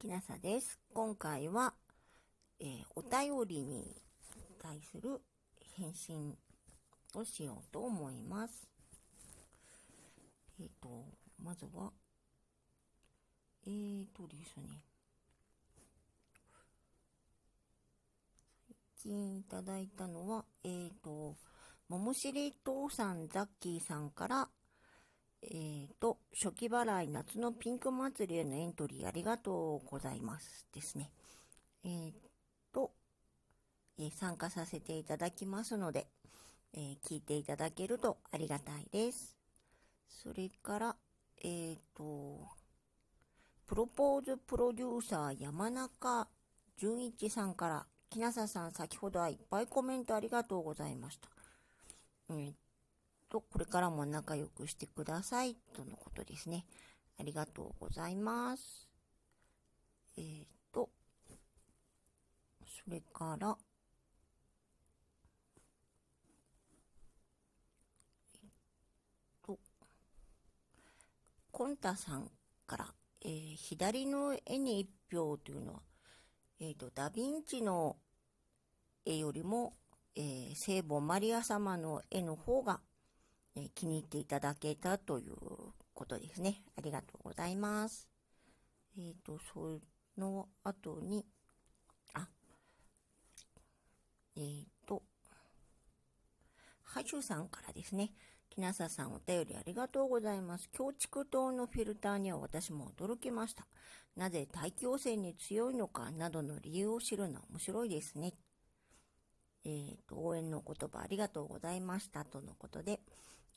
きなさです。今回は、えーお便りに対する返信をしようと思います。えっ、と、まずは、えーとですね、最近いただいたのは、えーと、ももしり父さんザッキーさんから、えーと、初期払い夏のピンク祭りへのエントリーありがとうございますですね。えーと、えー参加させていただきますので、えー聞いていただけるとありがたいです。それから、えーと、プロポーズプロデューサー山中純一さんから、木下さん先ほどはいっぱいコメントありがとうございました。えーと、これからも仲良くしてください、とのことですね。ありがとうございます。えーと、それから、えっと、コンタさんから、えー左の絵に一票というのは、えっ、と、ダヴィンチの絵よりも、えー聖母マリア様の絵の方が、え気に入っていただけたということですね。ありがとうございます。えっ、と、その後に、あ、えっ、と、ハシュさんからですね。木下ささんお便りありがとうございます。強畜島のフィルターには私も驚きました。なぜ大気汚染に強いのかなどの理由を知るのは面白いですね。えっ、と、応援の言葉ありがとうございましたとのことで、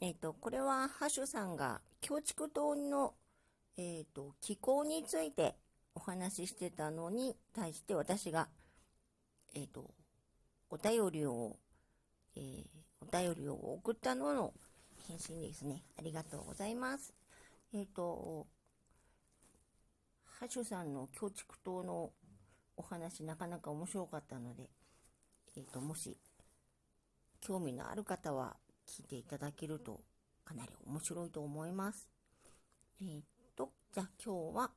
えっ、と、これはハッシュさんが強畜島の、えっ、と、気候についてお話ししてたのに対して私が、えっ、と、お便りを、えーお便りを送ったのの返信ですね。ありがとうございます。えっ、と、ハッシュさんの強畜島のお話なかなか面白かったので、えっ、と、もし興味のある方は聞いていただけるとかなり面白いと思います。えーっと、じゃあ今日は、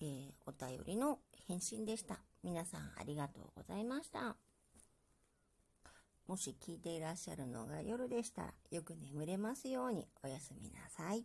えーお便りの返信でした。皆さんありがとうございました。もし聞いていらっしゃるのが夜でしたら、よく眠れますようにおやすみなさい。